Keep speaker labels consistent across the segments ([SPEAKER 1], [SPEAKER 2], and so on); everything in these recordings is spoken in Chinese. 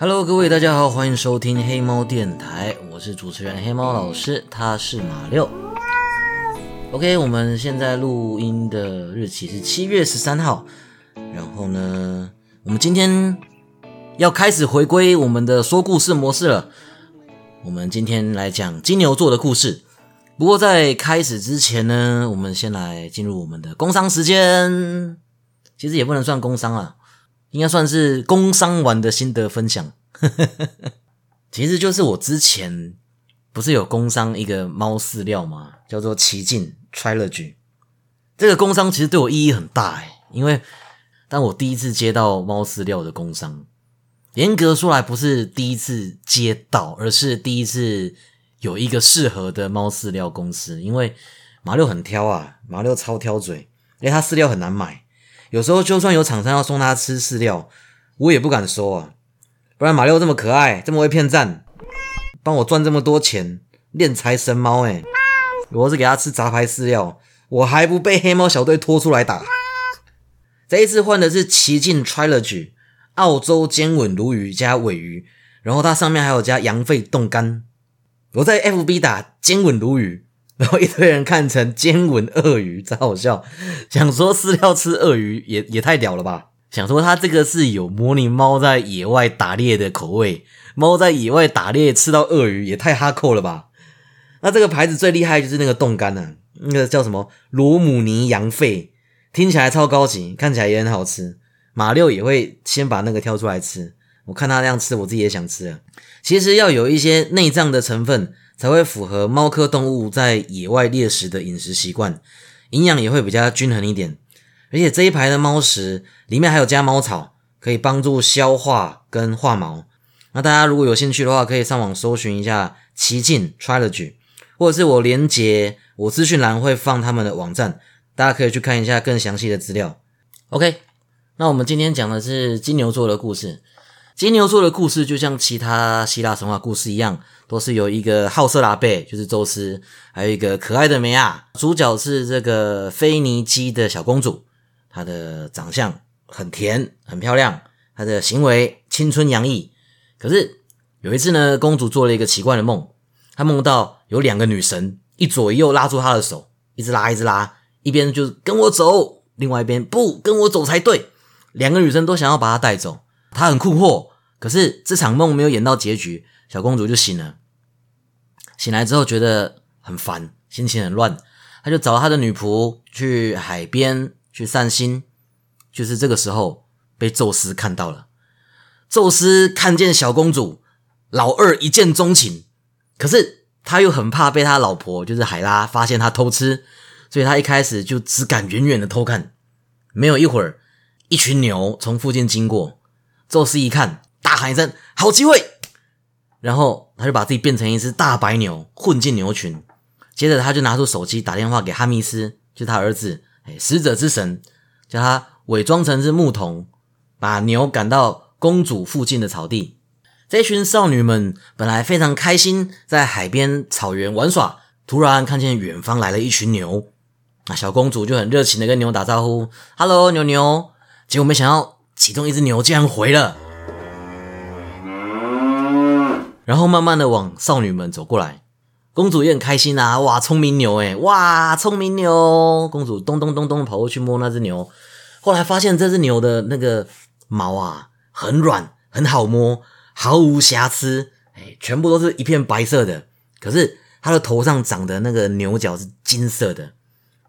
[SPEAKER 1] Hello，各位大家好，欢迎收听黑猫电台，我是主持人黑猫老师，他是马六。OK，我们现在录音的日期是七月十三号，然后呢，我们今天要开始回归我们的说故事模式了。我们今天来讲金牛座的故事。不过在开始之前呢，我们先来进入我们的工商时间。其实也不能算工商啊，应该算是工商完的心得分享。其实就是我之前不是有工商一个猫饲料吗？叫做奇境 Trilogy。这个工商其实对我意义很大诶，因为当我第一次接到猫饲料的工商，严格说来不是第一次接到，而是第一次有一个适合的猫饲料公司。因为马六很挑啊，马六超挑嘴，因为他饲料很难买。有时候就算有厂商要送他吃饲料，我也不敢收啊，不然马六这么可爱，这么会骗赞，帮我赚这么多钱，练财神猫哎！我是给他吃杂牌饲料，我还不被黑猫小队拖出来打。这一次换的是奇境 Trilogy 澳洲尖吻鲈鱼加尾鱼，然后它上面还有加羊肺冻干。我在 FB 打尖吻鲈鱼。然后一堆人看成尖吻鳄鱼，真好笑。想说饲料吃鳄鱼也也太屌了吧？想说它这个是有模拟猫在野外打猎的口味，猫在野外打猎吃到鳄鱼也太哈扣了吧？那这个牌子最厉害就是那个冻干呢，那个叫什么罗姆尼羊肺，听起来超高级，看起来也很好吃。马六也会先把那个挑出来吃，我看他那样吃，我自己也想吃了。其实要有一些内脏的成分。才会符合猫科动物在野外猎食的饮食习惯，营养也会比较均衡一点。而且这一排的猫食里面还有加猫草，可以帮助消化跟化毛。那大家如果有兴趣的话，可以上网搜寻一下奇境 Trilogy，或者是我连接我资讯栏会放他们的网站，大家可以去看一下更详细的资料。OK，那我们今天讲的是金牛座的故事。金牛座的故事就像其他希腊神话故事一样，都是有一个好色拉贝，就是宙斯，还有一个可爱的梅亚。主角是这个腓尼基的小公主，她的长相很甜，很漂亮，她的行为青春洋溢。可是有一次呢，公主做了一个奇怪的梦，她梦到有两个女神一左一右拉住她的手，一直拉，一直拉，一边就是跟我走，另外一边不跟我走才对。两个女生都想要把她带走。他很困惑，可是这场梦没有演到结局，小公主就醒了。醒来之后觉得很烦，心情很乱，他就找他的女仆去海边去散心。就是这个时候被宙斯看到了。宙斯看见小公主，老二一见钟情，可是他又很怕被他老婆就是海拉发现他偷吃，所以他一开始就只敢远远的偷看。没有一会儿，一群牛从附近经过。宙斯一看，大喊一声：“好机会！”然后他就把自己变成一只大白牛，混进牛群。接着他就拿出手机打电话给哈密斯，就他儿子，哎，使者之神，叫他伪装成是牧童，把牛赶到公主附近的草地。这群少女们本来非常开心，在海边草原玩耍，突然看见远方来了一群牛，啊小公主就很热情的跟牛打招呼：“Hello，牛牛。”结果没想到。其中一只牛竟然回了，然后慢慢的往少女们走过来。公主也很开心啊，哇，聪明牛诶，哇，聪明牛！公主咚咚咚咚跑过去摸那只牛，后来发现这只牛的那个毛啊，很软，很好摸，毫无瑕疵，哎，全部都是一片白色的。可是它的头上长的那个牛角是金色的，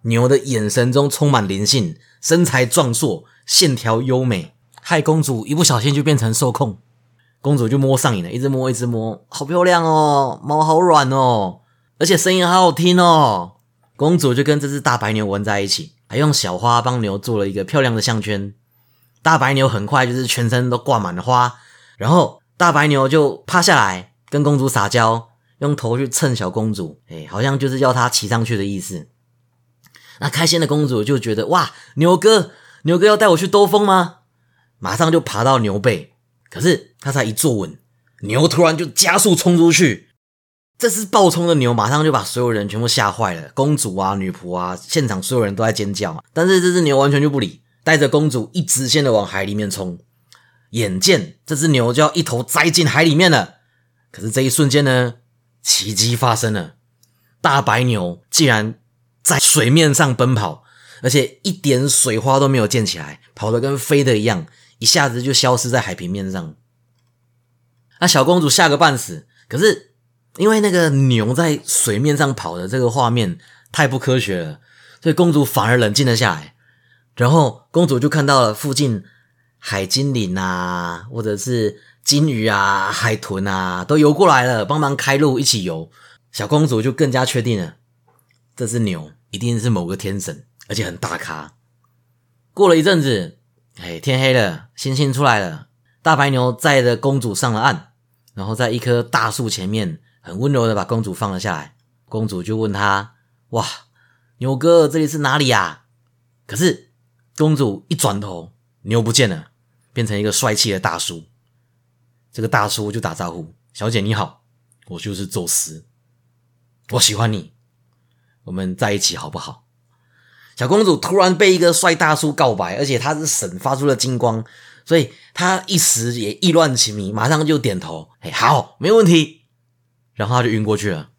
[SPEAKER 1] 牛的眼神中充满灵性，身材壮硕，线条优美。害公主一不小心就变成受控，公主就摸上瘾了，一直摸一直摸，好漂亮哦，毛好软哦，而且声音好好听哦。公主就跟这只大白牛玩在一起，还用小花帮牛做了一个漂亮的项圈。大白牛很快就是全身都挂满了花，然后大白牛就趴下来跟公主撒娇，用头去蹭小公主，哎，好像就是要她骑上去的意思。那开心的公主就觉得哇，牛哥，牛哥要带我去兜风吗？马上就爬到牛背，可是他才一坐稳，牛突然就加速冲出去。这只暴冲的牛马上就把所有人全部吓坏了，公主啊、女仆啊，现场所有人都在尖叫。但是这只牛完全就不理，带着公主一直线的往海里面冲。眼见这只牛就要一头栽进海里面了。可是这一瞬间呢，奇迹发生了，大白牛竟然在水面上奔跑，而且一点水花都没有溅起来，跑得跟飞的一样，一下子就消失在海平面上。那小公主吓个半死，可是因为那个牛在水面上跑的这个画面太不科学了，所以公主反而冷静了下来。然后公主就看到了附近海精灵啊，或者是。金鱼啊，海豚啊，都游过来了，帮忙开路，一起游。小公主就更加确定了，这只牛一定是某个天神，而且很大咖。过了一阵子，哎，天黑了，星星出来了，大白牛载着公主上了岸，然后在一棵大树前面，很温柔的把公主放了下来。公主就问他：“哇，牛哥，这里是哪里呀？”可是公主一转头，牛不见了，变成一个帅气的大叔。这个大叔就打招呼：“小姐你好，我就是宙斯，我喜欢你，我们在一起好不好？”小公主突然被一个帅大叔告白，而且他是神，发出了金光，所以她一时也意乱情迷，马上就点头：“哎，好，没问题。”然后她就晕过去了。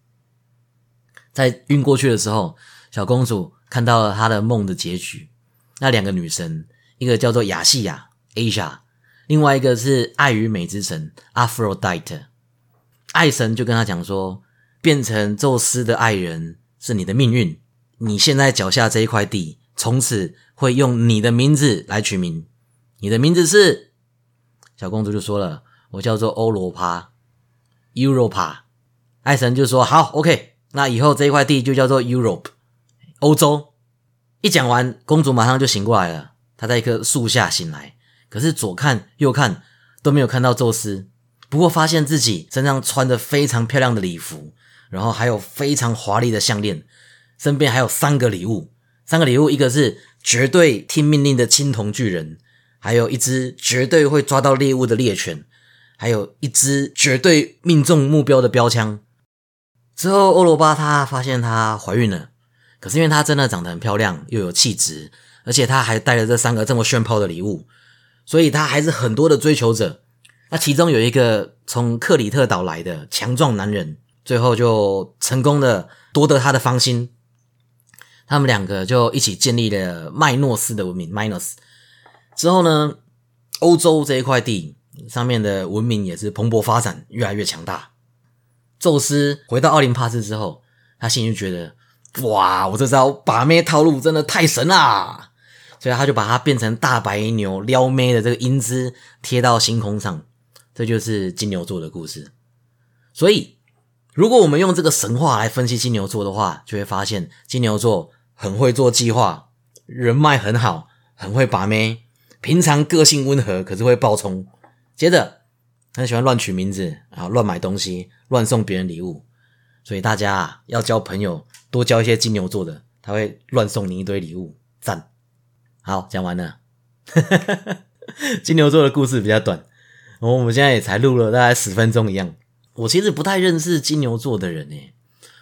[SPEAKER 1] 在晕过去的时候，小公主看到了她的梦的结局。那两个女神，一个叫做雅西亚 （Asia）。另外一个是爱与美之神 Aphrodite，爱神就跟他讲说，变成宙斯的爱人是你的命运，你现在脚下这一块地，从此会用你的名字来取名，你的名字是小公主就说了，我叫做欧罗帕，Europa，爱神就说好，OK，那以后这一块地就叫做 Europe，欧洲。一讲完，公主马上就醒过来了，她在一棵树下醒来。可是左看右看都没有看到宙斯，不过发现自己身上穿着非常漂亮的礼服，然后还有非常华丽的项链，身边还有三个礼物。三个礼物，一个是绝对听命令的青铜巨人，还有一只绝对会抓到猎物的猎犬，还有一只绝对命中目标的标枪。之后，欧罗巴她发现她怀孕了，可是因为她真的长得很漂亮，又有气质，而且她还带了这三个这么炫炮的礼物。所以他还是很多的追求者，那其中有一个从克里特岛来的强壮男人，最后就成功的夺得她的芳心。他们两个就一起建立了麦诺斯的文明。麦诺斯之后呢，欧洲这一块地上面的文明也是蓬勃发展，越来越强大。宙斯回到奥林帕斯之后，他心里就觉得，哇，我这招把妹套路真的太神啦！所以他就把它变成大白牛撩妹的这个英姿贴到星空上，这就是金牛座的故事。所以，如果我们用这个神话来分析金牛座的话，就会发现金牛座很会做计划，人脉很好，很会把妹，平常个性温和，可是会暴冲。接着，很喜欢乱取名字啊，乱买东西，乱送别人礼物。所以大家啊，要交朋友，多交一些金牛座的，他会乱送你一堆礼物，赞。好，讲完了。金牛座的故事比较短，我们现在也才录了大概十分钟一样。我其实不太认识金牛座的人诶，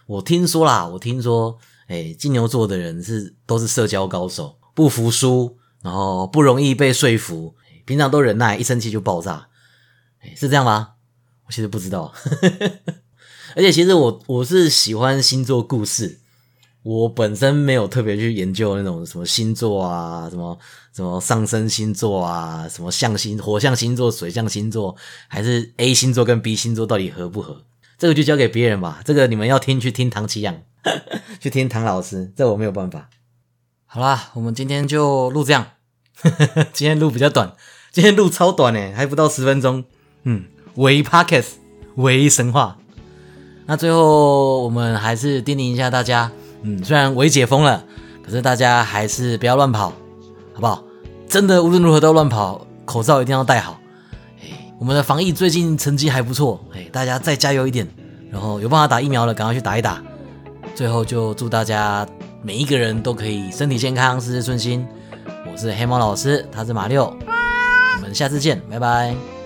[SPEAKER 1] 我听说啦，我听说，哎，金牛座的人是都是社交高手，不服输，然后不容易被说服，平常都忍耐，一生气就爆炸，是这样吗？我其实不知道。而且其实我我是喜欢星座故事。我本身没有特别去研究那种什么星座啊，什么什么上升星座啊，什么象星、火象星座、水象星座，还是 A 星座跟 B 星座到底合不合？这个就交给别人吧。这个你们要听去听唐奇阳，去听唐老师，这我没有办法。好啦，我们今天就录这样。今天录比较短，今天录超短呢，还不到十分钟。嗯，唯一 Pockets，唯一神话。那最后我们还是叮咛一下大家。嗯，虽然微解封了，可是大家还是不要乱跑，好不好？真的无论如何都乱跑，口罩一定要戴好。哎，我们的防疫最近成绩还不错，哎，大家再加油一点。然后有办法打疫苗了，赶快去打一打。最后就祝大家每一个人都可以身体健康，事事顺心。我是黑猫老师，他是马六，我们下次见，拜拜。